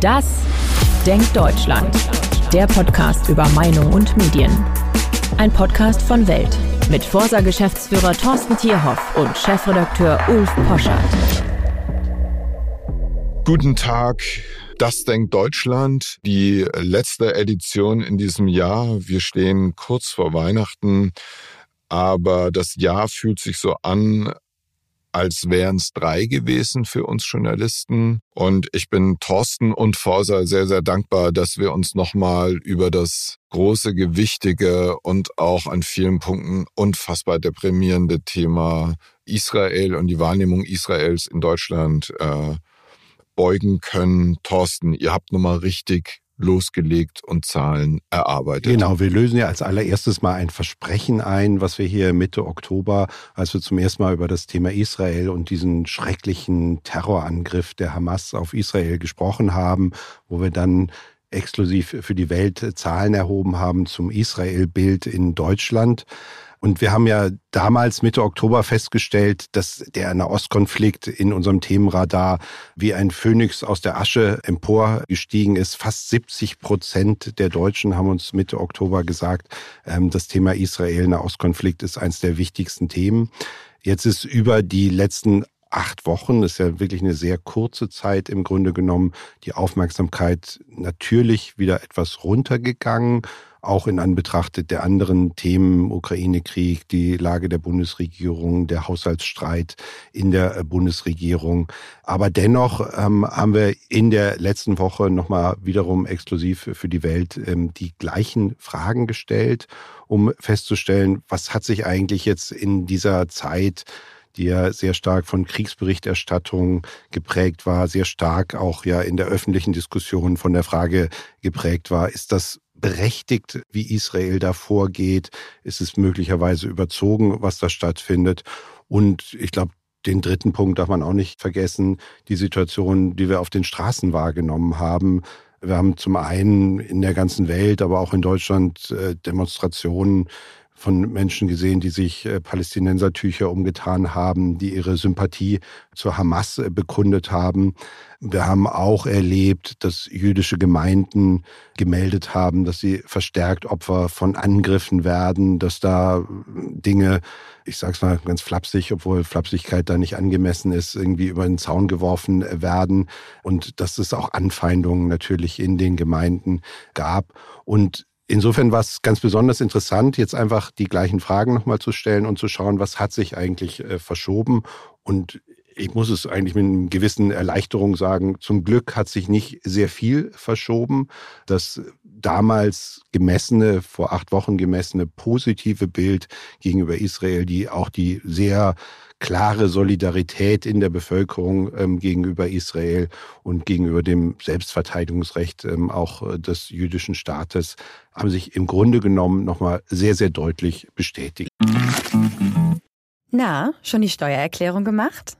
Das Denkt Deutschland. Der Podcast über Meinung und Medien. Ein Podcast von Welt mit Forsa-Geschäftsführer Thorsten Tierhoff und Chefredakteur Ulf Poschardt. Guten Tag. Das denkt Deutschland, die letzte Edition in diesem Jahr. Wir stehen kurz vor Weihnachten, aber das Jahr fühlt sich so an, als wären es drei gewesen für uns Journalisten. Und ich bin Thorsten und Forsa sehr, sehr dankbar, dass wir uns nochmal über das große, gewichtige und auch an vielen Punkten unfassbar deprimierende Thema Israel und die Wahrnehmung Israels in Deutschland äh, beugen können. Thorsten, ihr habt nochmal richtig losgelegt und Zahlen erarbeitet. Genau, wir lösen ja als allererstes mal ein Versprechen ein, was wir hier Mitte Oktober, als wir zum ersten Mal über das Thema Israel und diesen schrecklichen Terrorangriff der Hamas auf Israel gesprochen haben, wo wir dann exklusiv für die Welt Zahlen erhoben haben zum Israel-Bild in Deutschland. Und wir haben ja damals Mitte Oktober festgestellt, dass der Nahostkonflikt in unserem Themenradar wie ein Phönix aus der Asche emporgestiegen ist. Fast 70 Prozent der Deutschen haben uns Mitte Oktober gesagt, ähm, das Thema Israel-Nahostkonflikt ist eines der wichtigsten Themen. Jetzt ist über die letzten acht Wochen, ist ja wirklich eine sehr kurze Zeit im Grunde genommen, die Aufmerksamkeit natürlich wieder etwas runtergegangen auch in Anbetracht der anderen Themen, Ukraine-Krieg, die Lage der Bundesregierung, der Haushaltsstreit in der äh, Bundesregierung. Aber dennoch ähm, haben wir in der letzten Woche nochmal wiederum exklusiv für die Welt ähm, die gleichen Fragen gestellt, um festzustellen, was hat sich eigentlich jetzt in dieser Zeit die ja sehr stark von Kriegsberichterstattung geprägt war, sehr stark auch ja in der öffentlichen Diskussion von der Frage geprägt war, ist das berechtigt, wie Israel da vorgeht? Ist es möglicherweise überzogen, was da stattfindet? Und ich glaube, den dritten Punkt darf man auch nicht vergessen, die Situation, die wir auf den Straßen wahrgenommen haben. Wir haben zum einen in der ganzen Welt, aber auch in Deutschland äh, Demonstrationen von Menschen gesehen, die sich äh, Palästinensertücher umgetan haben, die ihre Sympathie zur Hamas äh, bekundet haben. Wir haben auch erlebt, dass jüdische Gemeinden gemeldet haben, dass sie verstärkt Opfer von Angriffen werden, dass da Dinge, ich sage es mal ganz flapsig, obwohl Flapsigkeit da nicht angemessen ist, irgendwie über den Zaun geworfen werden und dass es auch Anfeindungen natürlich in den Gemeinden gab. Und Insofern war es ganz besonders interessant, jetzt einfach die gleichen Fragen nochmal zu stellen und zu schauen, was hat sich eigentlich äh, verschoben. Und ich muss es eigentlich mit einer gewissen Erleichterung sagen, zum Glück hat sich nicht sehr viel verschoben. Das damals gemessene, vor acht Wochen gemessene positive Bild gegenüber Israel, die auch die sehr klare Solidarität in der Bevölkerung ähm, gegenüber Israel und gegenüber dem Selbstverteidigungsrecht ähm, auch äh, des jüdischen Staates haben sich im Grunde genommen nochmal sehr, sehr deutlich bestätigt. Na, schon die Steuererklärung gemacht?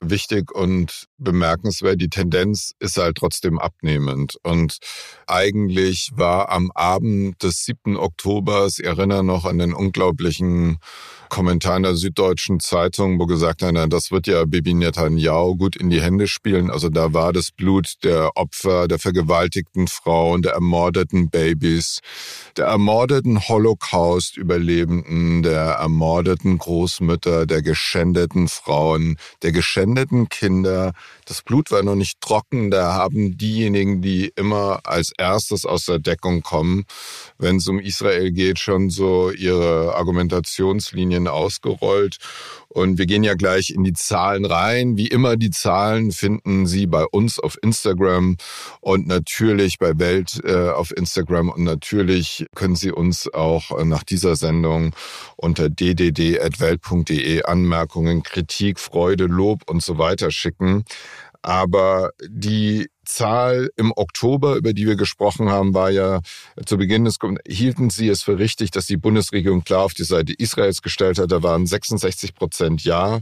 wichtig und bemerkenswert. Die Tendenz ist halt trotzdem abnehmend. Und eigentlich war am Abend des 7. Oktobers, ich erinnere noch an den unglaublichen Kommentar in der Süddeutschen Zeitung, wo gesagt hat, das wird ja Bibi Netanyahu gut in die Hände spielen. Also da war das Blut der Opfer, der vergewaltigten Frauen, der ermordeten Babys, der ermordeten Holocaust-Überlebenden, der ermordeten Großmütter, der geschändeten Frauen, der geschändeten Kinder. Das Blut war noch nicht trocken. Da haben diejenigen, die immer als erstes aus der Deckung kommen, wenn es um Israel geht, schon so ihre Argumentationslinien ausgerollt. Und wir gehen ja gleich in die Zahlen rein. Wie immer, die Zahlen finden Sie bei uns auf Instagram und natürlich bei Welt äh, auf Instagram. Und natürlich können Sie uns auch äh, nach dieser Sendung unter ddd.welt.de Anmerkungen, Kritik, Freude, Lob und so weiter schicken. Aber die Zahl im Oktober, über die wir gesprochen haben, war ja zu Beginn des, hielten Sie es für richtig, dass die Bundesregierung klar auf die Seite Israels gestellt hat. Da waren 66 Prozent Ja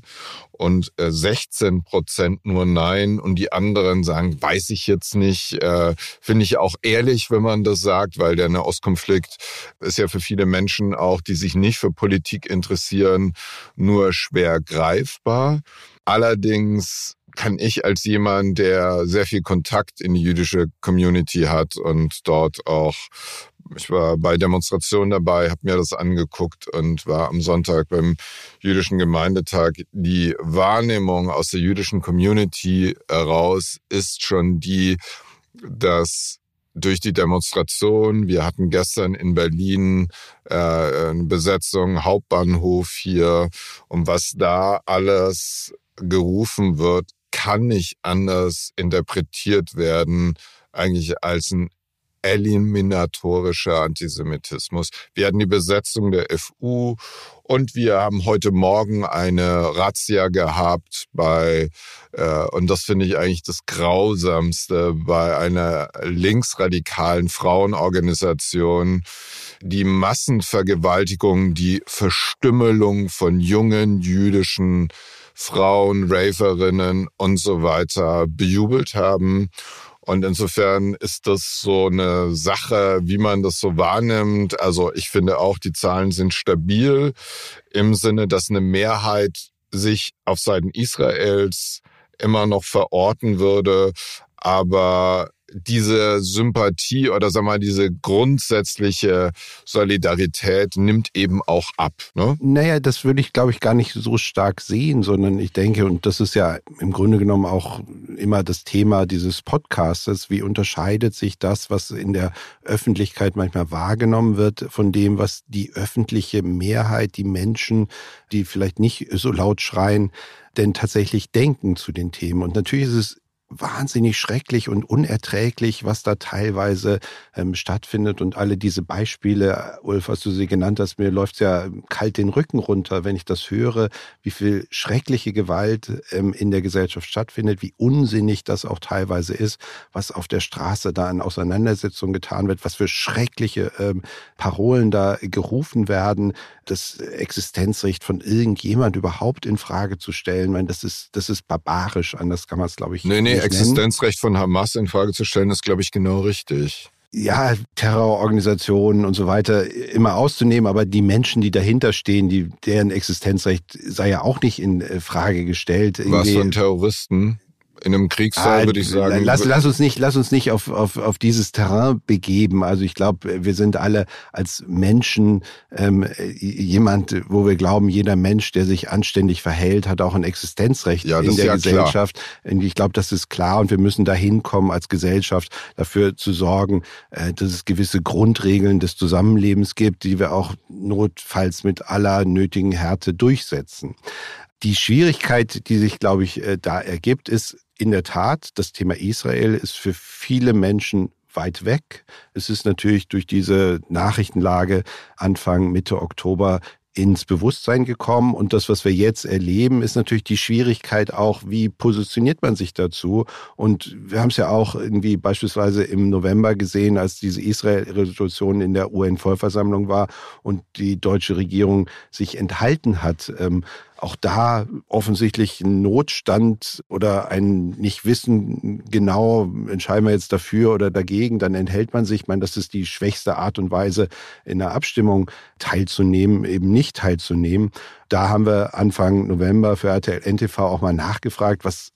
und 16 äh, Prozent nur Nein. Und die anderen sagen, weiß ich jetzt nicht. Äh, Finde ich auch ehrlich, wenn man das sagt, weil der Nahostkonflikt ist ja für viele Menschen auch, die sich nicht für Politik interessieren, nur schwer greifbar. Allerdings kann ich als jemand, der sehr viel Kontakt in die jüdische Community hat und dort auch, ich war bei Demonstrationen dabei, habe mir das angeguckt und war am Sonntag beim jüdischen Gemeindetag. Die Wahrnehmung aus der jüdischen Community heraus ist schon die, dass durch die Demonstration. Wir hatten gestern in Berlin äh, eine Besetzung, Hauptbahnhof hier. Und was da alles gerufen wird, kann nicht anders interpretiert werden, eigentlich als ein eliminatorischer Antisemitismus. Wir hatten die Besetzung der FU und wir haben heute Morgen eine Razzia gehabt bei, äh, und das finde ich eigentlich das Grausamste, bei einer linksradikalen Frauenorganisation, die Massenvergewaltigung, die Verstümmelung von jungen jüdischen Frauen, Raverinnen und so weiter bejubelt haben. Und insofern ist das so eine Sache, wie man das so wahrnimmt. Also ich finde auch, die Zahlen sind stabil im Sinne, dass eine Mehrheit sich auf Seiten Israels immer noch verorten würde. Aber diese Sympathie oder sag mal, diese grundsätzliche Solidarität nimmt eben auch ab. Ne? Naja, das würde ich, glaube ich, gar nicht so stark sehen, sondern ich denke, und das ist ja im Grunde genommen auch immer das Thema dieses Podcastes, wie unterscheidet sich das, was in der Öffentlichkeit manchmal wahrgenommen wird, von dem, was die öffentliche Mehrheit, die Menschen, die vielleicht nicht so laut schreien, denn tatsächlich denken zu den Themen. Und natürlich ist es wahnsinnig schrecklich und unerträglich, was da teilweise ähm, stattfindet. Und alle diese Beispiele, Ulf, was du sie genannt hast, mir läuft's ja kalt den Rücken runter, wenn ich das höre, wie viel schreckliche Gewalt ähm, in der Gesellschaft stattfindet, wie unsinnig das auch teilweise ist, was auf der Straße da in Auseinandersetzungen getan wird, was für schreckliche ähm, Parolen da gerufen werden, das Existenzrecht von irgendjemand überhaupt in Frage zu stellen. Ich meine, das ist, das ist barbarisch, anders kann man es, glaube ich, nee, nee, Existenzrecht von Hamas in Frage zu stellen, ist, glaube ich, genau richtig ja, Terrororganisationen und so weiter immer auszunehmen, aber die Menschen, die dahinter stehen, die, deren Existenzrecht sei ja auch nicht in äh, Frage gestellt. Was von Terroristen? In einem Kriegsfall ah, würde ich sagen. Lass, lass uns nicht, lass uns nicht auf, auf, auf dieses Terrain begeben. Also ich glaube, wir sind alle als Menschen ähm, jemand, wo wir glauben, jeder Mensch, der sich anständig verhält, hat auch ein Existenzrecht ja, in der ja Gesellschaft. Klar. Ich glaube, das ist klar und wir müssen dahin kommen als Gesellschaft, dafür zu sorgen, äh, dass es gewisse Grundregeln des Zusammenlebens gibt, die wir auch notfalls mit aller nötigen Härte durchsetzen. Die Schwierigkeit, die sich, glaube ich, äh, da ergibt, ist in der Tat, das Thema Israel ist für viele Menschen weit weg. Es ist natürlich durch diese Nachrichtenlage Anfang, Mitte Oktober ins Bewusstsein gekommen. Und das, was wir jetzt erleben, ist natürlich die Schwierigkeit auch, wie positioniert man sich dazu. Und wir haben es ja auch irgendwie beispielsweise im November gesehen, als diese Israel-Resolution in der UN-Vollversammlung war und die deutsche Regierung sich enthalten hat, ähm, auch da offensichtlich ein Notstand oder ein Nicht-Wissen genau, entscheiden wir jetzt dafür oder dagegen, dann enthält man sich. Ich meine, das ist die schwächste Art und Weise, in der Abstimmung teilzunehmen, eben nicht teilzunehmen. Da haben wir Anfang November für RTL NTV auch mal nachgefragt, was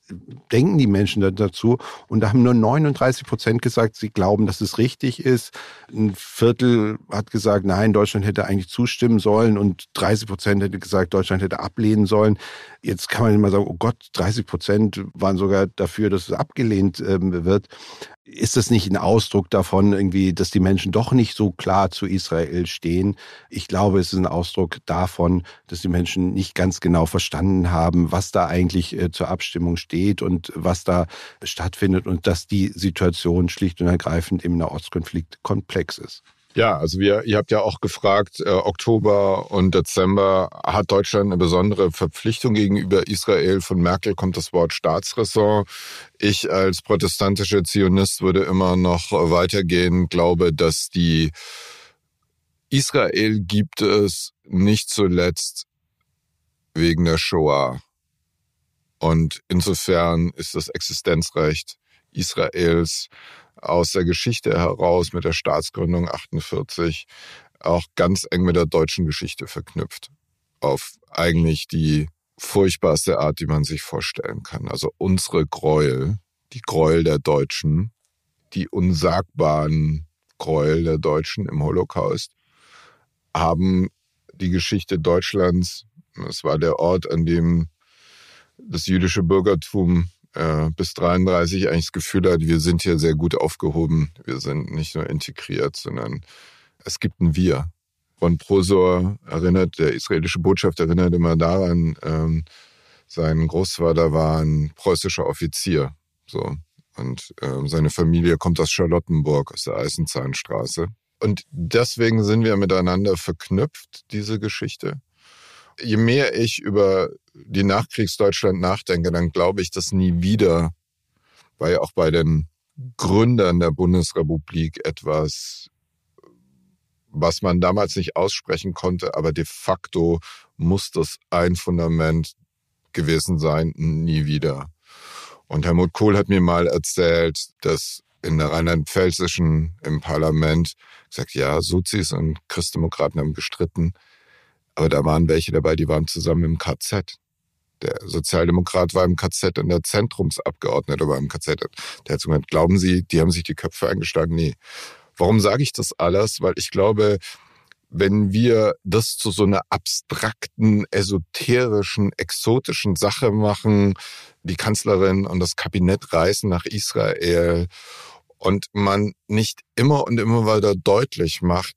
denken die Menschen dazu? Und da haben nur 39 Prozent gesagt, sie glauben, dass es richtig ist. Ein Viertel hat gesagt, nein, Deutschland hätte eigentlich zustimmen sollen und 30 Prozent hätte gesagt, Deutschland hätte ablehnen sollen. Jetzt kann man immer sagen, oh Gott, 30 Prozent waren sogar dafür, dass es abgelehnt ähm, wird ist das nicht ein Ausdruck davon, irgendwie, dass die Menschen doch nicht so klar zu Israel stehen? Ich glaube, es ist ein Ausdruck davon, dass die Menschen nicht ganz genau verstanden haben, was da eigentlich äh, zur Abstimmung steht und was da stattfindet und dass die Situation schlicht und ergreifend im Nahostkonflikt komplex ist. Ja, also wir, ihr habt ja auch gefragt, äh, Oktober und Dezember hat Deutschland eine besondere Verpflichtung gegenüber Israel. Von Merkel kommt das Wort Staatsräson. Ich als protestantischer Zionist würde immer noch weitergehen, glaube, dass die Israel gibt es nicht zuletzt wegen der Shoah. Und insofern ist das Existenzrecht Israels aus der Geschichte heraus mit der Staatsgründung 48 auch ganz eng mit der deutschen Geschichte verknüpft. Auf eigentlich die furchtbarste Art, die man sich vorstellen kann. Also unsere Gräuel, die Gräuel der Deutschen, die unsagbaren Gräuel der Deutschen im Holocaust, haben die Geschichte Deutschlands, es war der Ort, an dem das jüdische Bürgertum äh, bis 33 eigentlich das Gefühl hat, wir sind hier sehr gut aufgehoben. Wir sind nicht nur integriert, sondern es gibt ein Wir. Von Prosor erinnert, der israelische Botschafter erinnert immer daran, ähm, sein Großvater war ein preußischer Offizier. So. Und ähm, seine Familie kommt aus Charlottenburg, aus der Eisenzahnstraße. Und deswegen sind wir miteinander verknüpft, diese Geschichte je mehr ich über die Nachkriegsdeutschland nachdenke, dann glaube ich, dass nie wieder, weil auch bei den Gründern der Bundesrepublik etwas, was man damals nicht aussprechen konnte, aber de facto muss das ein Fundament gewesen sein, nie wieder. Und Helmut Kohl hat mir mal erzählt, dass in der rheinland-pfälzischen im Parlament gesagt, ja, Sozis und Christdemokraten haben gestritten. Aber da waren welche dabei, die waren zusammen im KZ. Der Sozialdemokrat war im KZ und der Zentrumsabgeordnete war im KZ. Der hat gesagt, glauben Sie, die haben sich die Köpfe eingeschlagen? Nee. Warum sage ich das alles? Weil ich glaube, wenn wir das zu so einer abstrakten, esoterischen, exotischen Sache machen, die Kanzlerin und das Kabinett reisen nach Israel und man nicht immer und immer weiter deutlich macht,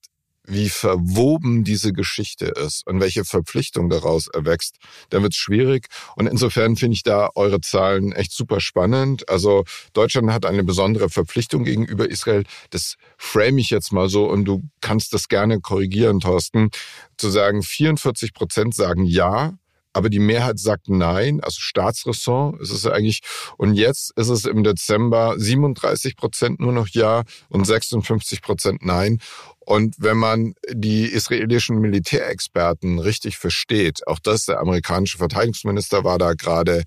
wie verwoben diese Geschichte ist und welche Verpflichtung daraus erwächst, dann wird es schwierig. Und insofern finde ich da eure Zahlen echt super spannend. Also Deutschland hat eine besondere Verpflichtung gegenüber Israel. Das frame ich jetzt mal so und du kannst das gerne korrigieren, Thorsten, zu sagen, 44 Prozent sagen ja, aber die Mehrheit sagt nein, also Staatsressort ist es eigentlich. Und jetzt ist es im Dezember 37 Prozent nur noch ja und 56 Prozent nein. Und wenn man die israelischen Militärexperten richtig versteht, auch das, der amerikanische Verteidigungsminister war da gerade,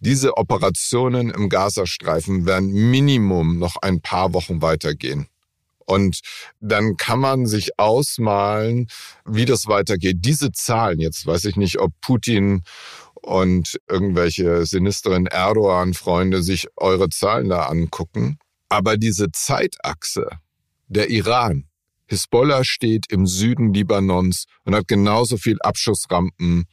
diese Operationen im Gazastreifen werden Minimum noch ein paar Wochen weitergehen. Und dann kann man sich ausmalen, wie das weitergeht. Diese Zahlen, jetzt weiß ich nicht, ob Putin und irgendwelche sinisteren Erdogan-Freunde sich eure Zahlen da angucken. Aber diese Zeitachse, der Iran, Hisbollah steht im Süden Libanons und hat genauso viel Abschussrampen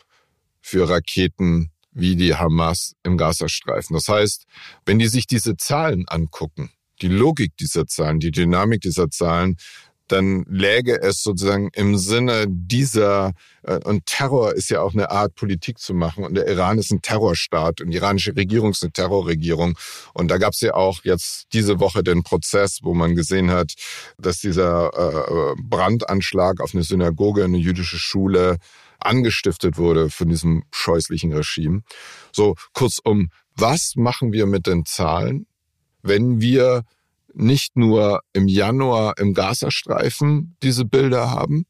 für Raketen wie die Hamas im Gazastreifen. Das heißt, wenn die sich diese Zahlen angucken, die Logik dieser Zahlen, die Dynamik dieser Zahlen, dann läge es sozusagen im Sinne dieser, äh, und Terror ist ja auch eine Art Politik zu machen und der Iran ist ein Terrorstaat und die iranische Regierung ist eine Terrorregierung. Und da gab es ja auch jetzt diese Woche den Prozess, wo man gesehen hat, dass dieser äh, Brandanschlag auf eine Synagoge, eine jüdische Schule angestiftet wurde von diesem scheußlichen Regime. So kurzum, was machen wir mit den Zahlen? Wenn wir nicht nur im Januar im Gazastreifen diese Bilder haben,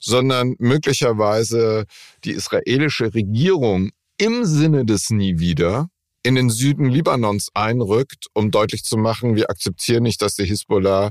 sondern möglicherweise die israelische Regierung im Sinne des Nie wieder in den Süden Libanons einrückt, um deutlich zu machen, wir akzeptieren nicht, dass die Hisbollah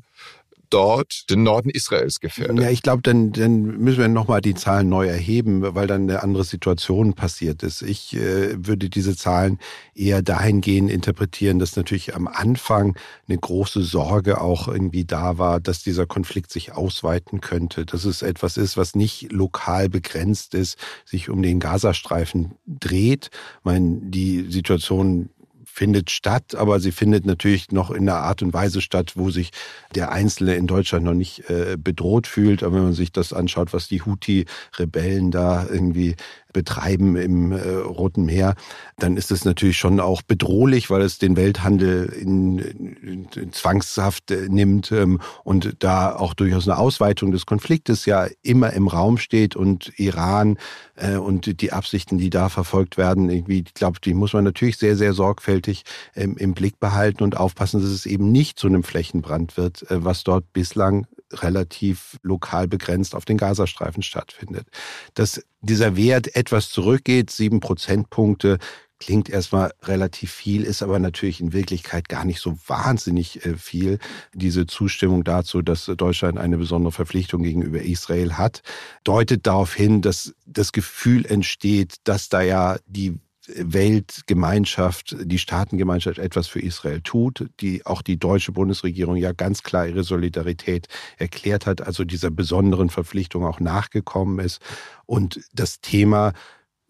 dort den Norden Israels gefährdet. Ja, ich glaube, dann, dann müssen wir nochmal die Zahlen neu erheben, weil dann eine andere Situation passiert ist. Ich äh, würde diese Zahlen eher dahingehend interpretieren, dass natürlich am Anfang eine große Sorge auch irgendwie da war, dass dieser Konflikt sich ausweiten könnte, dass es etwas ist, was nicht lokal begrenzt ist, sich um den Gazastreifen dreht. Ich meine, die Situation findet statt, aber sie findet natürlich noch in einer Art und Weise statt, wo sich der Einzelne in Deutschland noch nicht äh, bedroht fühlt. Aber wenn man sich das anschaut, was die Houthi-Rebellen da irgendwie betreiben im äh, Roten Meer, dann ist es natürlich schon auch bedrohlich, weil es den Welthandel in, in, in Zwangshaft äh, nimmt ähm, und da auch durchaus eine Ausweitung des Konfliktes ja immer im Raum steht und Iran äh, und die Absichten, die da verfolgt werden, irgendwie, ich glaube, die muss man natürlich sehr, sehr sorgfältig ähm, im Blick behalten und aufpassen, dass es eben nicht zu einem Flächenbrand wird, äh, was dort bislang relativ lokal begrenzt auf den Gazastreifen stattfindet. Dass dieser Wert etwas zurückgeht, sieben Prozentpunkte, klingt erstmal relativ viel, ist aber natürlich in Wirklichkeit gar nicht so wahnsinnig äh, viel. Diese Zustimmung dazu, dass Deutschland eine besondere Verpflichtung gegenüber Israel hat, deutet darauf hin, dass das Gefühl entsteht, dass da ja die Weltgemeinschaft, die Staatengemeinschaft etwas für Israel tut, die auch die deutsche Bundesregierung ja ganz klar ihre Solidarität erklärt hat, also dieser besonderen Verpflichtung auch nachgekommen ist und das Thema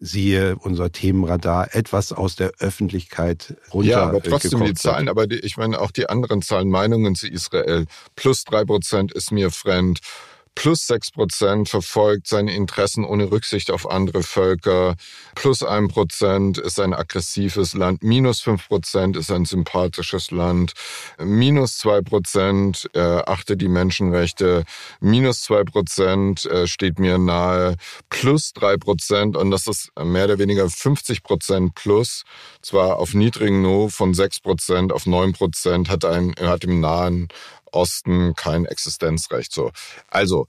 siehe unser Themenradar, etwas aus der Öffentlichkeit runter. Ja, aber trotzdem die Zahlen, aber die, ich meine auch die anderen Zahlen, Meinungen zu Israel. Plus drei Prozent ist mir fremd plus sechs Prozent verfolgt seine Interessen ohne Rücksicht auf andere Völker, plus ein Prozent ist ein aggressives Land, minus fünf Prozent ist ein sympathisches Land, minus zwei Prozent äh, achte die Menschenrechte, minus zwei Prozent äh, steht mir nahe, plus drei Prozent und das ist mehr oder weniger 50 Prozent plus, zwar auf niedrigem Niveau von sechs Prozent auf neun Prozent, hat, ein, hat im nahen Osten kein Existenzrecht. So, also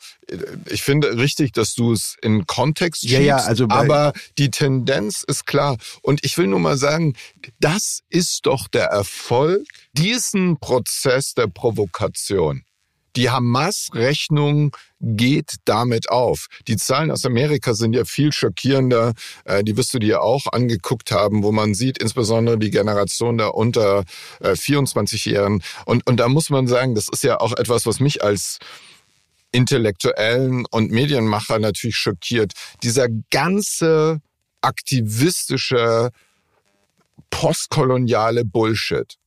ich finde richtig, dass du es in Kontext schiebst, ja, ja, also aber die Tendenz ist klar. Und ich will nur mal sagen, das ist doch der Erfolg diesen Prozess der Provokation. Die Hamas-Rechnung geht damit auf. Die Zahlen aus Amerika sind ja viel schockierender. Äh, die wirst du dir auch angeguckt haben, wo man sieht, insbesondere die Generation der unter 24-Jährigen. Äh, und, und da muss man sagen, das ist ja auch etwas, was mich als Intellektuellen und Medienmacher natürlich schockiert. Dieser ganze aktivistische, postkoloniale Bullshit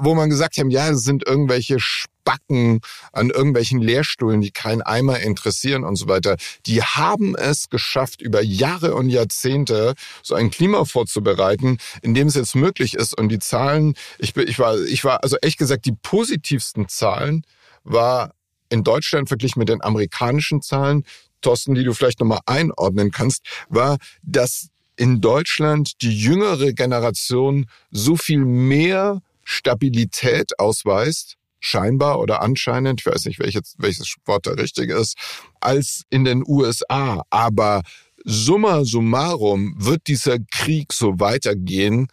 wo man gesagt haben, ja, es sind irgendwelche Spacken an irgendwelchen Lehrstuhlen, die keinen Eimer interessieren und so weiter. Die haben es geschafft, über Jahre und Jahrzehnte so ein Klima vorzubereiten, in dem es jetzt möglich ist. Und die Zahlen, ich, ich war, ich war, also ehrlich gesagt, die positivsten Zahlen war in Deutschland verglichen mit den amerikanischen Zahlen, Thorsten, die du vielleicht nochmal einordnen kannst, war, dass in Deutschland die jüngere Generation so viel mehr Stabilität ausweist, scheinbar oder anscheinend, ich weiß nicht, welches, welches Wort da richtig ist, als in den USA. Aber summa summarum wird dieser Krieg so weitergehen,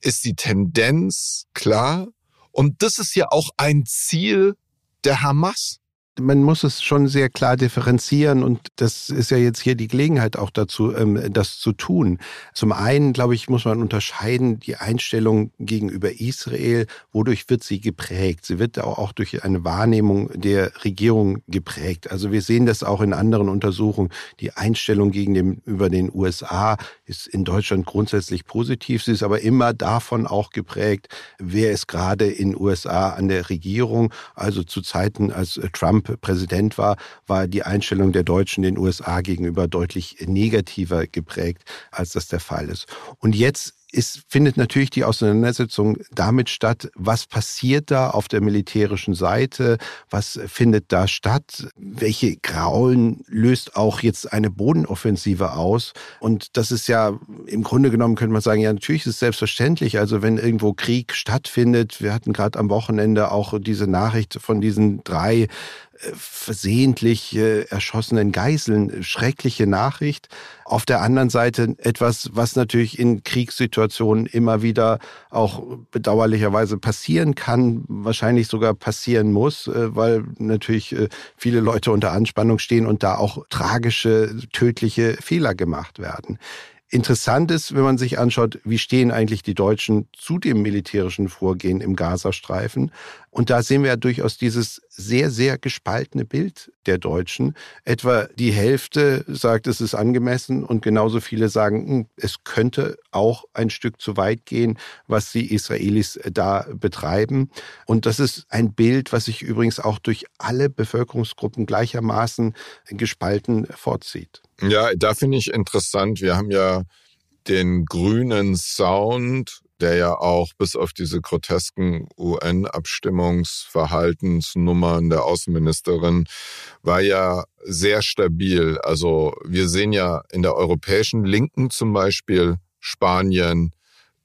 ist die Tendenz klar. Und das ist ja auch ein Ziel der Hamas man muss es schon sehr klar differenzieren und das ist ja jetzt hier die Gelegenheit auch dazu, ähm, das zu tun. Zum einen, glaube ich, muss man unterscheiden die Einstellung gegenüber Israel, wodurch wird sie geprägt? Sie wird auch durch eine Wahrnehmung der Regierung geprägt. Also wir sehen das auch in anderen Untersuchungen. Die Einstellung gegenüber den USA ist in Deutschland grundsätzlich positiv. Sie ist aber immer davon auch geprägt, wer ist gerade in USA an der Regierung. Also zu Zeiten, als Trump Präsident war, war die Einstellung der Deutschen den USA gegenüber deutlich negativer geprägt, als das der Fall ist. Und jetzt es findet natürlich die Auseinandersetzung damit statt, was passiert da auf der militärischen Seite, was findet da statt, welche Graulen löst auch jetzt eine Bodenoffensive aus. Und das ist ja im Grunde genommen, könnte man sagen, ja natürlich ist es selbstverständlich, also wenn irgendwo Krieg stattfindet, wir hatten gerade am Wochenende auch diese Nachricht von diesen drei versehentlich äh, erschossenen Geiseln. Schreckliche Nachricht. Auf der anderen Seite etwas, was natürlich in Kriegssituationen immer wieder auch bedauerlicherweise passieren kann, wahrscheinlich sogar passieren muss, äh, weil natürlich äh, viele Leute unter Anspannung stehen und da auch tragische, tödliche Fehler gemacht werden. Interessant ist, wenn man sich anschaut, wie stehen eigentlich die Deutschen zu dem militärischen Vorgehen im Gazastreifen. Und da sehen wir ja durchaus dieses sehr, sehr gespaltene Bild der Deutschen. Etwa die Hälfte sagt, es ist angemessen und genauso viele sagen, hm, es könnte auch ein Stück zu weit gehen, was die Israelis da betreiben. Und das ist ein Bild, was sich übrigens auch durch alle Bevölkerungsgruppen gleichermaßen gespalten fortzieht. Ja, da finde ich interessant. Wir haben ja den grünen Sound der ja auch bis auf diese grotesken UN-Abstimmungsverhaltensnummern der Außenministerin war ja sehr stabil. Also wir sehen ja in der europäischen Linken zum Beispiel Spanien,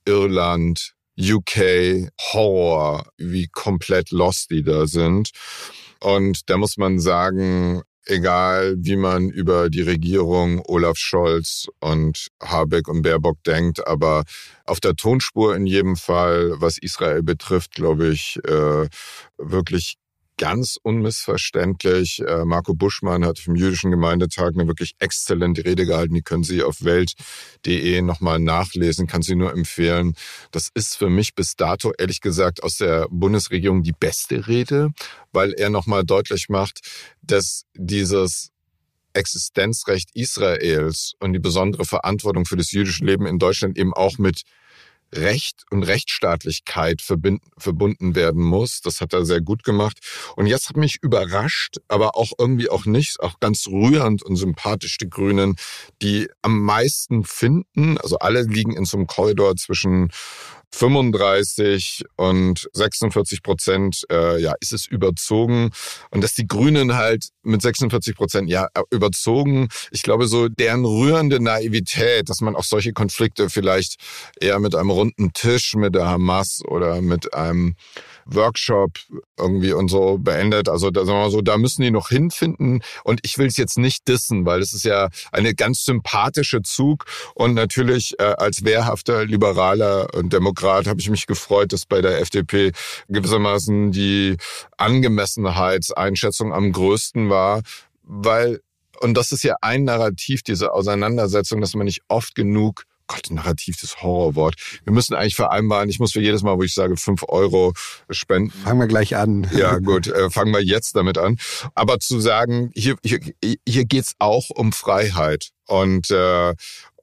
Irland, UK, Horror, wie komplett lost die da sind. Und da muss man sagen, egal wie man über die Regierung Olaf Scholz und Habeck und Baerbock denkt, aber auf der Tonspur in jedem Fall, was Israel betrifft, glaube ich, äh, wirklich ganz unmissverständlich. Äh, Marco Buschmann hat im Jüdischen Gemeindetag eine wirklich exzellente Rede gehalten. Die können Sie auf welt.de nochmal nachlesen, kann Sie nur empfehlen. Das ist für mich bis dato, ehrlich gesagt, aus der Bundesregierung die beste Rede, weil er nochmal deutlich macht, dass dieses Existenzrecht Israels und die besondere Verantwortung für das jüdische Leben in Deutschland eben auch mit Recht und Rechtsstaatlichkeit verbunden werden muss. Das hat er sehr gut gemacht. Und jetzt hat mich überrascht, aber auch irgendwie auch nicht, auch ganz rührend und sympathisch die Grünen, die am meisten finden. Also alle liegen in so einem Korridor zwischen 35 und 46 Prozent, äh, ja, ist es überzogen. Und dass die Grünen halt mit 46 Prozent, ja, überzogen. Ich glaube, so deren rührende Naivität, dass man auch solche Konflikte vielleicht eher mit einem runden Tisch mit der Hamas oder mit einem Workshop irgendwie und so beendet. Also da sagen wir mal so, da müssen die noch hinfinden. Und ich will es jetzt nicht dissen, weil es ist ja eine ganz sympathische Zug. Und natürlich äh, als wehrhafter Liberaler und Demokrat habe ich mich gefreut, dass bei der FDP gewissermaßen die Angemessenheitseinschätzung am größten war, weil und das ist ja ein Narrativ dieser Auseinandersetzung, dass man nicht oft genug Gott, Narrativ, das Horrorwort. Wir müssen eigentlich vereinbaren, ich muss für jedes Mal, wo ich sage, fünf Euro spenden. Fangen wir gleich an. Ja, gut, äh, fangen wir jetzt damit an. Aber zu sagen, hier, hier, hier geht's auch um Freiheit. Und, äh,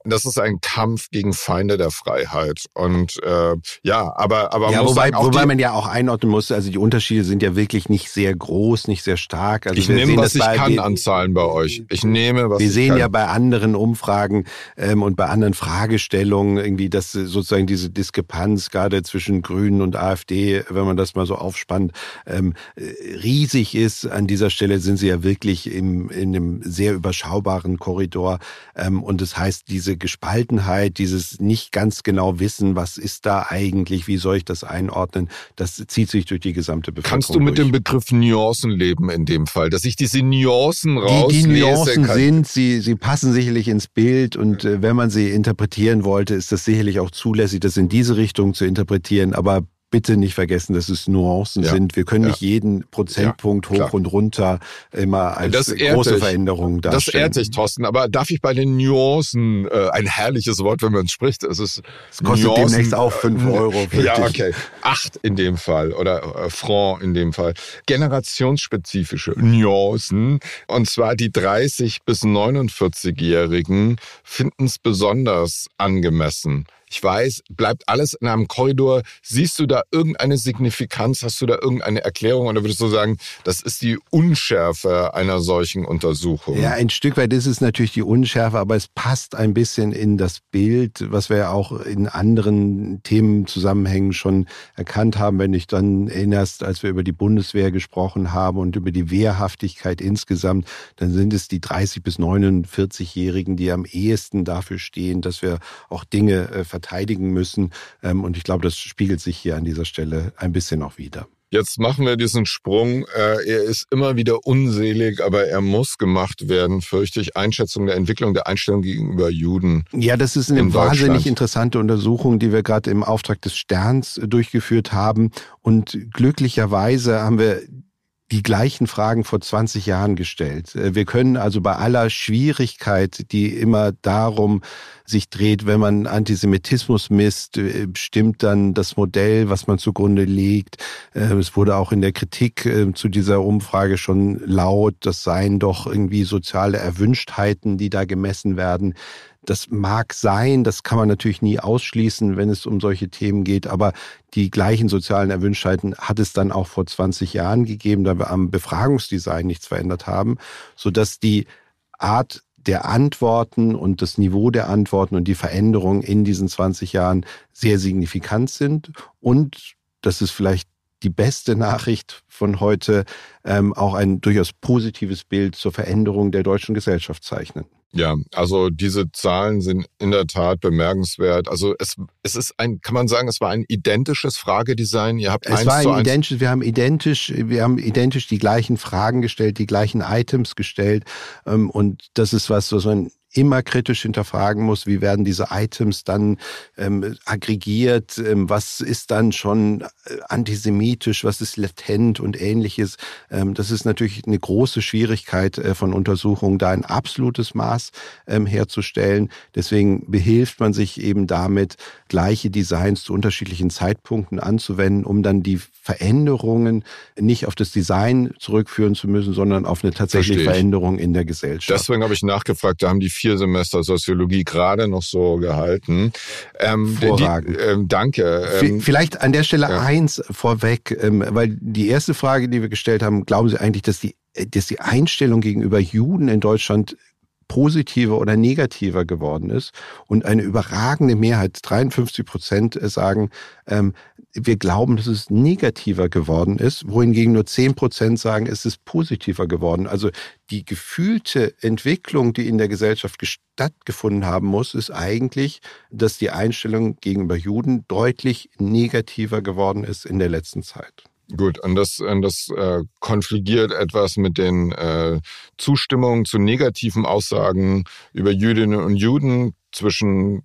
das ist ein Kampf gegen Feinde der Freiheit. Und äh, ja, aber aber ja, wobei, sagen, wobei man ja auch einordnen muss, also die Unterschiede sind ja wirklich nicht sehr groß, nicht sehr stark. Also ich nehme, was ich kann an Zahlen bei euch. Ich nehme, was Wir ich sehen kann. ja bei anderen Umfragen ähm, und bei anderen Fragestellungen irgendwie, dass sozusagen diese Diskrepanz gerade zwischen Grünen und AfD, wenn man das mal so aufspannt, ähm, riesig ist. An dieser Stelle sind sie ja wirklich im, in einem sehr überschaubaren Korridor. Ähm, und das heißt, diese diese Gespaltenheit, dieses nicht ganz genau wissen, was ist da eigentlich, wie soll ich das einordnen, das zieht sich durch die gesamte Bevölkerung. Kannst du mit durch. dem Begriff Nuancen leben in dem Fall, dass ich diese Nuancen rauslese? Die, die Nuancen kann. sind, sie, sie passen sicherlich ins Bild und äh, wenn man sie interpretieren wollte, ist das sicherlich auch zulässig, das in diese Richtung zu interpretieren, aber bitte nicht vergessen, dass es Nuancen ja. sind. Wir können ja. nicht jeden Prozentpunkt ja, hoch und runter immer als große Veränderung darstellen. Das ehrt sich, Thorsten. Aber darf ich bei den Nuancen, äh, ein herrliches Wort, wenn man es spricht, es ist Es kostet Nuancen, demnächst auch fünf äh, Euro. Ja, okay. Acht in dem Fall oder äh, Franc in dem Fall. Generationsspezifische Nuancen. Und zwar die 30 bis 49-Jährigen finden es besonders angemessen ich weiß, bleibt alles in einem Korridor. Siehst du da irgendeine Signifikanz? Hast du da irgendeine Erklärung? Oder würdest du sagen, das ist die Unschärfe einer solchen Untersuchung? Ja, ein Stück weit ist es natürlich die Unschärfe, aber es passt ein bisschen in das Bild, was wir ja auch in anderen Themenzusammenhängen schon erkannt haben. Wenn du dich dann erinnerst, als wir über die Bundeswehr gesprochen haben und über die Wehrhaftigkeit insgesamt, dann sind es die 30 bis 49-Jährigen, die am ehesten dafür stehen, dass wir auch Dinge äh, verteidigen müssen. Ähm, und ich glaube, das spiegelt sich hier an dieser Stelle ein bisschen auch wieder. Jetzt machen wir diesen Sprung. Äh, er ist immer wieder unselig, aber er muss gemacht werden, fürchte ich. Einschätzung der Entwicklung der Einstellung gegenüber Juden. Ja, das ist eine wahnsinnig interessante Untersuchung, die wir gerade im Auftrag des Sterns durchgeführt haben. Und glücklicherweise haben wir die gleichen Fragen vor 20 Jahren gestellt. Äh, wir können also bei aller Schwierigkeit, die immer darum sich dreht, wenn man Antisemitismus misst, äh, stimmt dann das Modell, was man zugrunde legt. Äh, es wurde auch in der Kritik zu dieser Umfrage schon laut, das seien doch irgendwie soziale Erwünschtheiten, die da gemessen werden. Das mag sein, das kann man natürlich nie ausschließen, wenn es um solche Themen geht, aber die gleichen sozialen Erwünschtheiten hat es dann auch vor 20 Jahren gegeben, da wir am Befragungsdesign nichts verändert haben, sodass die Art der Antworten und das Niveau der Antworten und die Veränderungen in diesen 20 Jahren sehr signifikant sind und das ist vielleicht die beste Nachricht von heute, ähm, auch ein durchaus positives Bild zur Veränderung der deutschen Gesellschaft zeichnen. Ja, also diese Zahlen sind in der Tat bemerkenswert. Also es, es ist ein, kann man sagen, es war ein identisches Fragedesign. Ihr habt es eins war ein zu identisch, wir haben identisch, wir haben identisch die gleichen Fragen gestellt, die gleichen Items gestellt. Ähm, und das ist was, was man immer kritisch hinterfragen muss, wie werden diese Items dann ähm, aggregiert, ähm, was ist dann schon äh, antisemitisch, was ist latent und ähnliches. Ähm, das ist natürlich eine große Schwierigkeit äh, von Untersuchungen, da ein absolutes Maß ähm, herzustellen. Deswegen behilft man sich eben damit, gleiche Designs zu unterschiedlichen Zeitpunkten anzuwenden, um dann die Veränderungen nicht auf das Design zurückführen zu müssen, sondern auf eine tatsächliche Veränderung in der Gesellschaft. Deswegen habe ich nachgefragt, da haben die vier Semester Soziologie gerade noch so gehalten. Ähm, Vorragend. Die, ähm, danke. Ähm, Vielleicht an der Stelle ja. eins vorweg, ähm, weil die erste Frage, die wir gestellt haben, glauben Sie eigentlich, dass die, dass die Einstellung gegenüber Juden in Deutschland positiver oder negativer geworden ist. Und eine überragende Mehrheit, 53 Prozent, sagen, ähm, wir glauben, dass es negativer geworden ist, wohingegen nur 10 Prozent sagen, es ist positiver geworden. Also die gefühlte Entwicklung, die in der Gesellschaft stattgefunden haben muss, ist eigentlich, dass die Einstellung gegenüber Juden deutlich negativer geworden ist in der letzten Zeit. Gut, und das, und das äh, konfligiert etwas mit den äh, Zustimmungen zu negativen Aussagen über Jüdinnen und Juden zwischen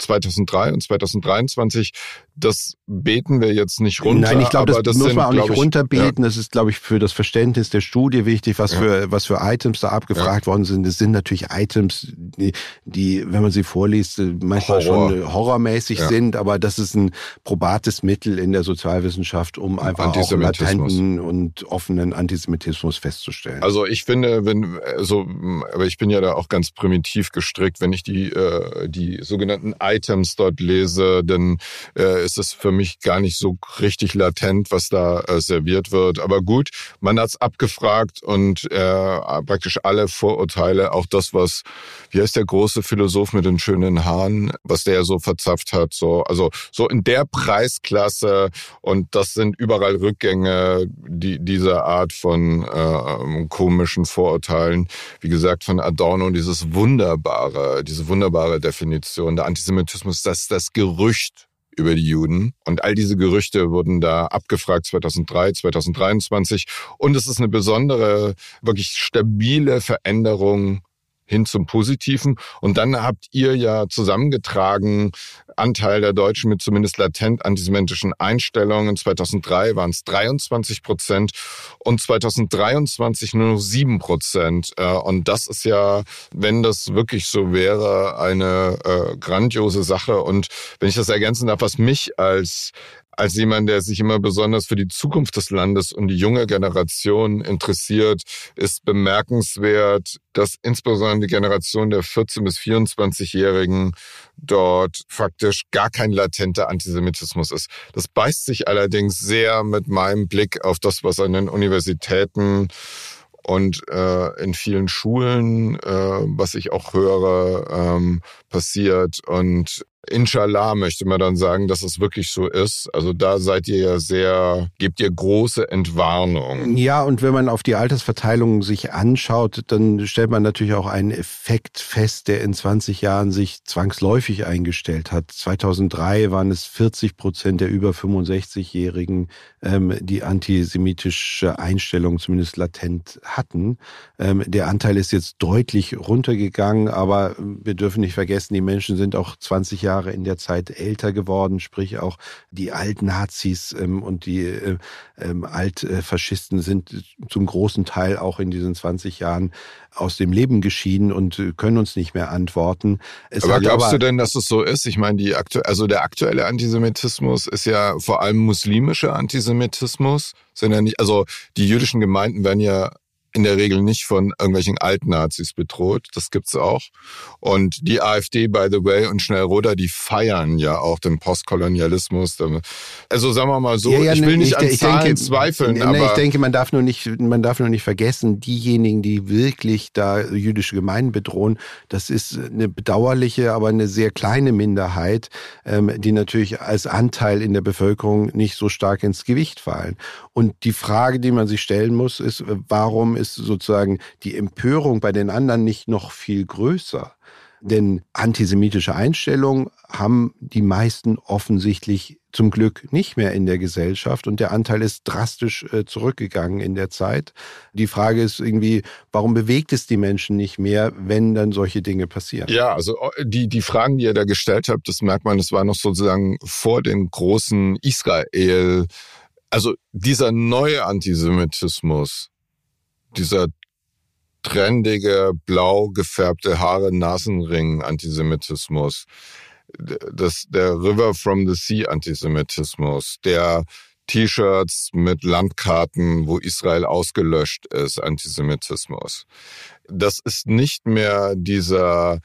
2003 und 2023 das beten wir jetzt nicht runter. Nein, ich glaube, das, das, muss sind, man auch nicht ich, runterbeten. Ja. Das ist, glaube ich, für das Verständnis der Studie wichtig, was ja. für was für Items da abgefragt ja. worden sind. Es sind natürlich Items, die, die, wenn man sie vorliest, manchmal Horror. schon horrormäßig sind, aber das ist ein probates Mittel in der Sozialwissenschaft, um einfach auch latenten und offenen Antisemitismus festzustellen. Also ich finde, wenn also, aber ich bin ja da auch ganz primitiv gestrickt, wenn ich die äh, die sogenannten Items dort lese, dann äh, ist es für mich gar nicht so richtig latent, was da äh, serviert wird. Aber gut, man hat's abgefragt und äh, praktisch alle Vorurteile, auch das, was, wie heißt der große Philosoph mit den schönen Haaren, was der so verzapft hat, so, also so in der Preisklasse und das sind überall Rückgänge die, dieser Art von äh, komischen Vorurteilen. Wie gesagt, von Adorno dieses wunderbare, diese wunderbare Definition. Der Antisemitismus, das das Gerücht über die Juden. Und all diese Gerüchte wurden da abgefragt 2003, 2023. Und es ist eine besondere, wirklich stabile Veränderung hin zum Positiven. Und dann habt ihr ja zusammengetragen, Anteil der Deutschen mit zumindest latent antisemitischen Einstellungen. 2003 waren es 23 Prozent und 2023 nur noch 7 Prozent. Äh, und das ist ja, wenn das wirklich so wäre, eine äh, grandiose Sache. Und wenn ich das ergänzen darf, was mich als als jemand, der sich immer besonders für die Zukunft des Landes und die junge Generation interessiert, ist bemerkenswert, dass insbesondere die Generation der 14- bis 24-Jährigen dort faktisch gar kein latenter Antisemitismus ist. Das beißt sich allerdings sehr mit meinem Blick auf das, was an den Universitäten und äh, in vielen Schulen, äh, was ich auch höre, ähm, passiert. Und Inshallah möchte man dann sagen, dass es wirklich so ist. Also da seid ihr ja sehr, gebt ihr große Entwarnung. Ja, und wenn man auf die Altersverteilung sich anschaut, dann stellt man natürlich auch einen Effekt fest, der in 20 Jahren sich zwangsläufig eingestellt hat. 2003 waren es 40 Prozent der über 65-Jährigen, ähm, die antisemitische Einstellung zumindest latent hatten. Ähm, der Anteil ist jetzt deutlich runtergegangen, aber wir dürfen nicht vergessen, die Menschen sind auch 20 Jahre Jahre in der Zeit älter geworden, sprich auch die Altnazis ähm, und die äh, ähm, Altfaschisten sind zum großen Teil auch in diesen 20 Jahren aus dem Leben geschieden und äh, können uns nicht mehr antworten. Es aber glaubst aber, du denn, dass es so ist? Ich meine, die aktu also der aktuelle Antisemitismus ist ja vor allem muslimischer Antisemitismus, sind ja nicht, also die jüdischen Gemeinden werden ja in der Regel nicht von irgendwelchen Altnazis bedroht. Das gibt's auch. Und die AfD, by the way, und Schnellroder, die feiern ja auch den Postkolonialismus. Also sagen wir mal so, ja, ja, ich will nicht ich, an ich Zahlen denke, zweifeln, nee, aber... Ich denke, man darf nur nicht, man darf nur nicht vergessen, diejenigen, die wirklich da jüdische Gemeinden bedrohen, das ist eine bedauerliche, aber eine sehr kleine Minderheit, ähm, die natürlich als Anteil in der Bevölkerung nicht so stark ins Gewicht fallen. Und die Frage, die man sich stellen muss, ist, warum ist sozusagen die Empörung bei den anderen nicht noch viel größer. Denn antisemitische Einstellungen haben die meisten offensichtlich zum Glück nicht mehr in der Gesellschaft und der Anteil ist drastisch äh, zurückgegangen in der Zeit. Die Frage ist irgendwie, warum bewegt es die Menschen nicht mehr, wenn dann solche Dinge passieren? Ja, also äh, die, die Fragen, die ihr da gestellt habt, das merkt man, das war noch sozusagen vor den großen Israel, also dieser neue Antisemitismus, dieser trendige, blau gefärbte Haare, Nasenring Antisemitismus, der River from the Sea Antisemitismus, der T-Shirts mit Landkarten, wo Israel ausgelöscht ist, Antisemitismus. Das ist nicht mehr dieser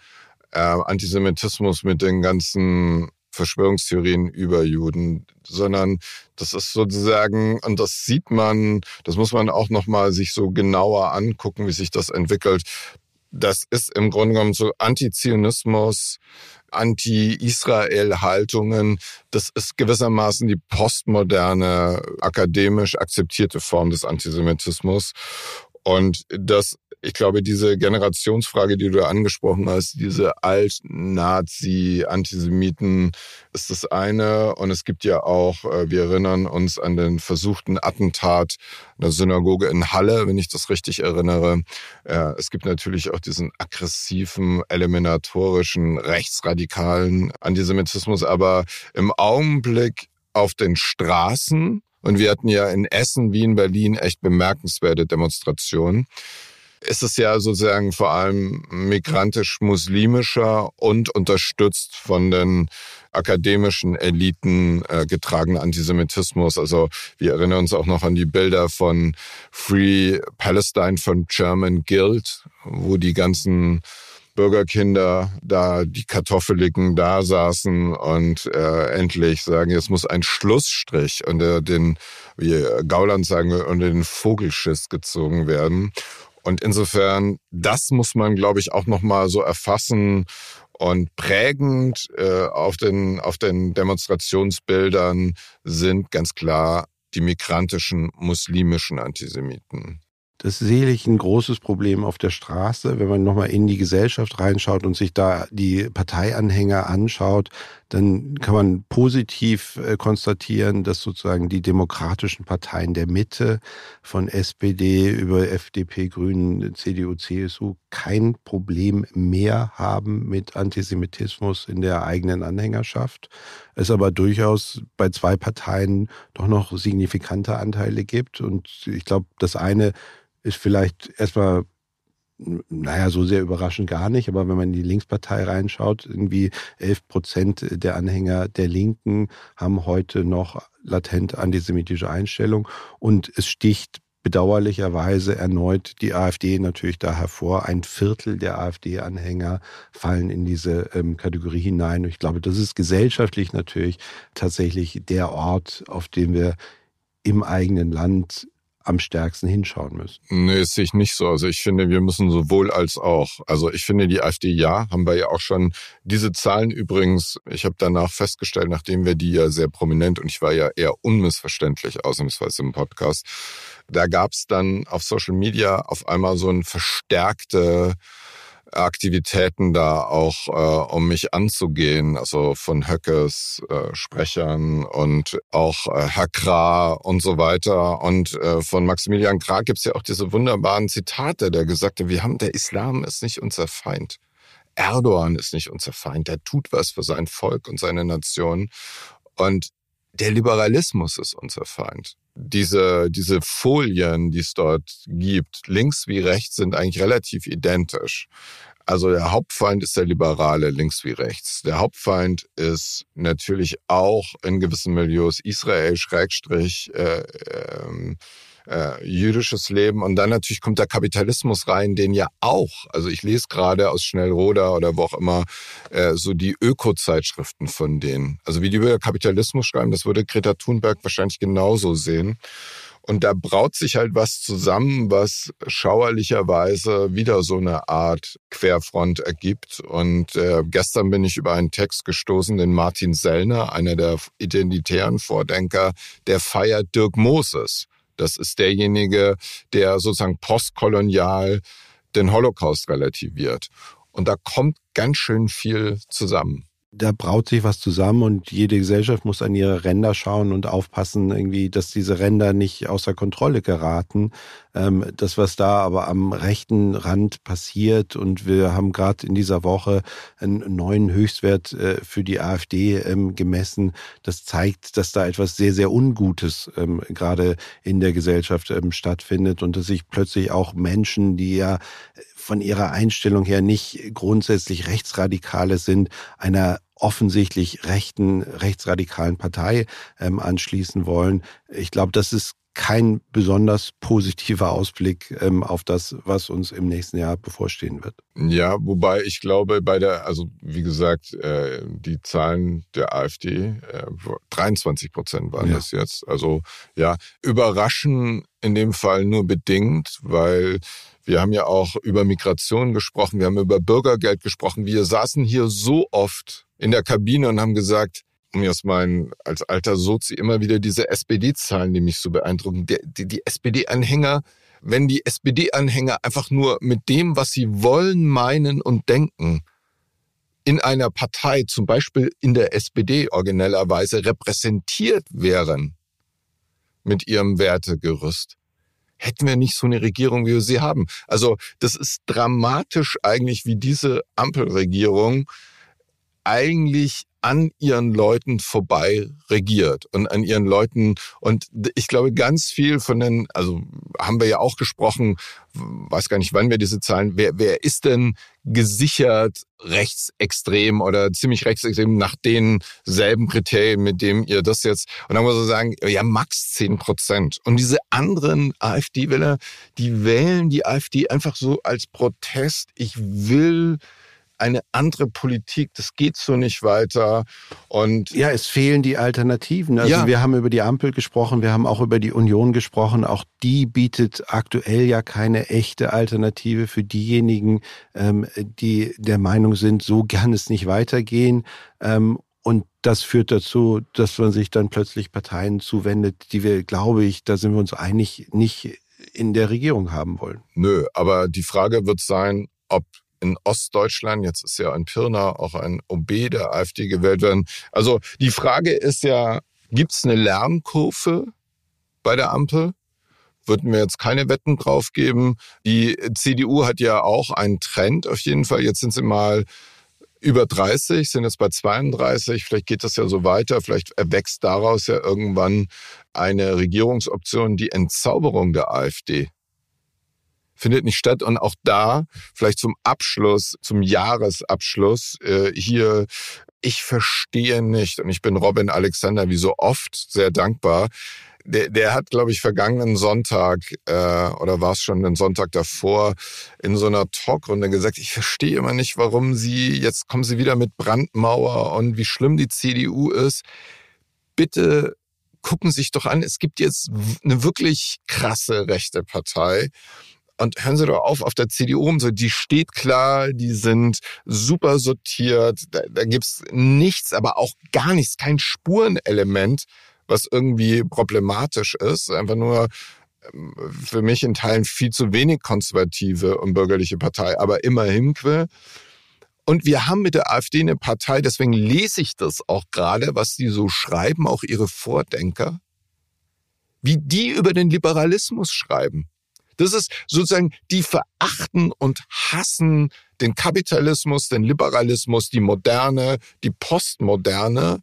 äh, Antisemitismus mit den ganzen Verschwörungstheorien über Juden, sondern das ist sozusagen, und das sieht man, das muss man auch nochmal sich so genauer angucken, wie sich das entwickelt. Das ist im Grunde genommen so Antizionismus, Anti-Israel-Haltungen. Das ist gewissermaßen die postmoderne, akademisch akzeptierte Form des Antisemitismus. Und das ich glaube, diese Generationsfrage, die du angesprochen hast, diese Alt-Nazi-Antisemiten, ist das eine. Und es gibt ja auch, äh, wir erinnern uns an den versuchten Attentat in der Synagoge in Halle, wenn ich das richtig erinnere. Es gibt natürlich auch diesen aggressiven, eliminatorischen, rechtsradikalen Antisemitismus. Aber im Augenblick auf den Straßen, und wir hatten ja in Essen, Wien, Berlin echt bemerkenswerte Demonstrationen ist es ja sozusagen vor allem migrantisch-muslimischer und unterstützt von den akademischen Eliten äh, getragener Antisemitismus. Also wir erinnern uns auch noch an die Bilder von Free Palestine von German Guild, wo die ganzen Bürgerkinder da, die Kartoffeligen da saßen und äh, endlich sagen, jetzt muss ein Schlussstrich unter den, wie Gauland sagen, unter den Vogelschiss gezogen werden. Und insofern, das muss man, glaube ich, auch nochmal so erfassen und prägend äh, auf, den, auf den Demonstrationsbildern sind ganz klar die migrantischen muslimischen Antisemiten. Das sehe ich ein großes Problem auf der Straße. Wenn man nochmal in die Gesellschaft reinschaut und sich da die Parteianhänger anschaut, dann kann man positiv äh, konstatieren, dass sozusagen die demokratischen Parteien der Mitte von SPD über FDP, Grünen, CDU, CSU kein Problem mehr haben mit Antisemitismus in der eigenen Anhängerschaft. Es aber durchaus bei zwei Parteien doch noch signifikante Anteile gibt. Und ich glaube, das eine ist vielleicht erstmal, naja, so sehr überraschend gar nicht, aber wenn man in die Linkspartei reinschaut, irgendwie 11 Prozent der Anhänger der Linken haben heute noch latent antisemitische Einstellung und es sticht bedauerlicherweise erneut die AfD natürlich da hervor. Ein Viertel der AfD-Anhänger fallen in diese ähm, Kategorie hinein. Und ich glaube, das ist gesellschaftlich natürlich tatsächlich der Ort, auf dem wir im eigenen Land am stärksten hinschauen müssen. Nee, sehe ich nicht so. Also ich finde, wir müssen sowohl als auch. Also ich finde, die AfD ja, haben wir ja auch schon. Diese Zahlen übrigens, ich habe danach festgestellt, nachdem wir die ja sehr prominent und ich war ja eher unmissverständlich ausnahmsweise im Podcast, da gab es dann auf Social Media auf einmal so ein verstärkte Aktivitäten da auch, äh, um mich anzugehen, also von Höckes äh, Sprechern und auch äh, Herr Krah und so weiter. Und äh, von Maximilian Krah gibt's ja auch diese wunderbaren Zitate, der gesagt hat, wir haben, der Islam ist nicht unser Feind. Erdogan ist nicht unser Feind, der tut was für sein Volk und seine Nation. Und der Liberalismus ist unser Feind. Diese, diese Folien, die es dort gibt, links wie rechts, sind eigentlich relativ identisch. Also der Hauptfeind ist der Liberale, links wie rechts. Der Hauptfeind ist natürlich auch in gewissen Milieus Israel, Schrägstrich, äh, ähm, äh, jüdisches Leben. Und dann natürlich kommt der Kapitalismus rein, den ja auch, also ich lese gerade aus Schnellroder oder wo auch immer, äh, so die Öko-Zeitschriften von denen. Also wie die über Kapitalismus schreiben, das würde Greta Thunberg wahrscheinlich genauso sehen. Und da braut sich halt was zusammen, was schauerlicherweise wieder so eine Art Querfront ergibt. Und äh, gestern bin ich über einen Text gestoßen, den Martin Sellner, einer der identitären Vordenker, der feiert Dirk Moses. Das ist derjenige, der sozusagen postkolonial den Holocaust relativiert. Und da kommt ganz schön viel zusammen da braut sich was zusammen und jede Gesellschaft muss an ihre Ränder schauen und aufpassen, irgendwie, dass diese Ränder nicht außer Kontrolle geraten. Ähm, das, was da aber am rechten Rand passiert und wir haben gerade in dieser Woche einen neuen Höchstwert äh, für die AfD ähm, gemessen, das zeigt, dass da etwas sehr, sehr Ungutes ähm, gerade in der Gesellschaft ähm, stattfindet und dass sich plötzlich auch Menschen, die ja von ihrer Einstellung her nicht grundsätzlich Rechtsradikale sind, einer offensichtlich rechten, rechtsradikalen Partei ähm, anschließen wollen. Ich glaube, das ist kein besonders positiver Ausblick ähm, auf das, was uns im nächsten Jahr bevorstehen wird. Ja, wobei ich glaube, bei der, also wie gesagt, äh, die Zahlen der AfD, äh, 23 Prozent waren ja. das jetzt. Also ja, überraschen in dem Fall nur bedingt, weil wir haben ja auch über Migration gesprochen, wir haben über Bürgergeld gesprochen. Wir saßen hier so oft in der Kabine und haben gesagt, mir aus meinen als alter Sozi immer wieder diese SPD-Zahlen, die mich so beeindrucken. Die, die, die SPD-Anhänger, wenn die SPD-Anhänger einfach nur mit dem, was sie wollen, meinen und denken, in einer Partei, zum Beispiel in der SPD originellerweise, repräsentiert wären mit ihrem Wertegerüst, hätten wir nicht so eine Regierung, wie wir sie haben. Also das ist dramatisch eigentlich, wie diese Ampelregierung eigentlich an ihren Leuten vorbei regiert und an ihren Leuten. Und ich glaube, ganz viel von den, also haben wir ja auch gesprochen, weiß gar nicht, wann wir diese Zahlen, wer, wer ist denn gesichert rechtsextrem oder ziemlich rechtsextrem nach denselben Kriterien, mit dem ihr das jetzt, und dann muss man sagen, ja, max zehn Prozent. Und diese anderen AfD-Wähler, die wählen die AfD einfach so als Protest. Ich will eine andere Politik, das geht so nicht weiter. Und ja, es fehlen die Alternativen. Also ja. wir haben über die Ampel gesprochen, wir haben auch über die Union gesprochen. Auch die bietet aktuell ja keine echte Alternative für diejenigen, ähm, die der Meinung sind, so kann es nicht weitergehen. Ähm, und das führt dazu, dass man sich dann plötzlich Parteien zuwendet, die wir, glaube ich, da sind wir uns einig, nicht in der Regierung haben wollen. Nö, aber die Frage wird sein, ob in Ostdeutschland, jetzt ist ja in Pirna auch ein OB der AfD gewählt werden. Also die Frage ist ja, gibt es eine Lernkurve bei der Ampel? Würden wir jetzt keine Wetten drauf geben. Die CDU hat ja auch einen Trend auf jeden Fall. Jetzt sind sie mal über 30, sind jetzt bei 32. Vielleicht geht das ja so weiter. Vielleicht erwächst daraus ja irgendwann eine Regierungsoption, die Entzauberung der AfD findet nicht statt. Und auch da, vielleicht zum Abschluss, zum Jahresabschluss, äh, hier, ich verstehe nicht, und ich bin Robin Alexander wie so oft sehr dankbar, der, der hat, glaube ich, vergangenen Sonntag äh, oder war es schon den Sonntag davor in so einer Talkrunde gesagt, ich verstehe immer nicht, warum Sie, jetzt kommen Sie wieder mit Brandmauer und wie schlimm die CDU ist. Bitte gucken Sie sich doch an, es gibt jetzt eine wirklich krasse rechte Partei und hören Sie doch auf, auf der CDU um so, die steht klar, die sind super sortiert, da, da gibt's nichts, aber auch gar nichts, kein Spurenelement, was irgendwie problematisch ist. Einfach nur ähm, für mich in Teilen viel zu wenig konservative und bürgerliche Partei, aber immerhin que. Und wir haben mit der AfD eine Partei, deswegen lese ich das auch gerade, was die so schreiben, auch ihre Vordenker, wie die über den Liberalismus schreiben. Das ist sozusagen, die verachten und hassen den Kapitalismus, den Liberalismus, die Moderne, die Postmoderne.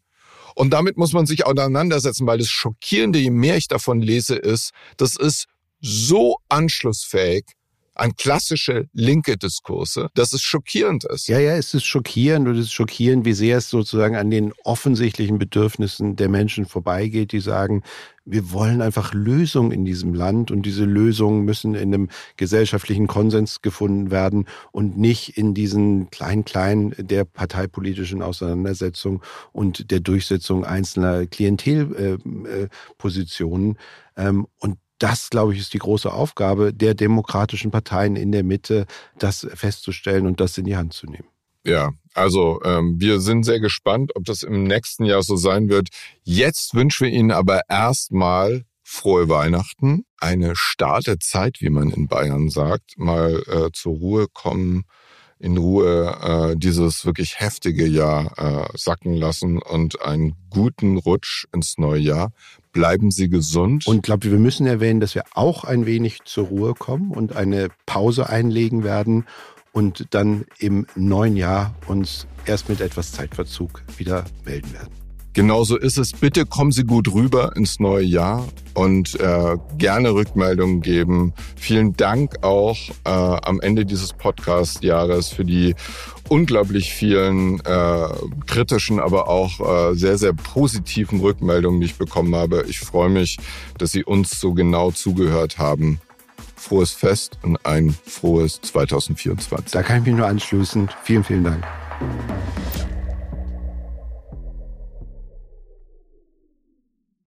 Und damit muss man sich auseinandersetzen, weil das Schockierende, je mehr ich davon lese, ist, das ist so anschlussfähig an klassische linke Diskurse, dass es schockierend ist. Ja, ja, es ist schockierend und es ist schockierend, wie sehr es sozusagen an den offensichtlichen Bedürfnissen der Menschen vorbeigeht, die sagen, wir wollen einfach Lösungen in diesem Land und diese Lösungen müssen in einem gesellschaftlichen Konsens gefunden werden und nicht in diesen kleinen-kleinen der parteipolitischen Auseinandersetzung und der Durchsetzung einzelner Klientelpositionen. Ähm, und das, glaube ich, ist die große Aufgabe der demokratischen Parteien in der Mitte, das festzustellen und das in die Hand zu nehmen. Ja, also ähm, wir sind sehr gespannt, ob das im nächsten Jahr so sein wird. Jetzt wünschen wir Ihnen aber erstmal frohe Weihnachten, eine starte Zeit, wie man in Bayern sagt, mal äh, zur Ruhe kommen, in Ruhe äh, dieses wirklich heftige Jahr äh, sacken lassen und einen guten Rutsch ins neue Jahr. Bleiben Sie gesund. Und glaube, wir müssen erwähnen, dass wir auch ein wenig zur Ruhe kommen und eine Pause einlegen werden und dann im neuen Jahr uns erst mit etwas Zeitverzug wieder melden werden. Genauso ist es. Bitte kommen Sie gut rüber ins neue Jahr und äh, gerne Rückmeldungen geben. Vielen Dank auch äh, am Ende dieses Podcast-Jahres für die unglaublich vielen äh, kritischen, aber auch äh, sehr, sehr positiven Rückmeldungen, die ich bekommen habe. Ich freue mich, dass Sie uns so genau zugehört haben. Frohes Fest und ein frohes 2024. Da kann ich mich nur anschließen. Vielen, vielen Dank.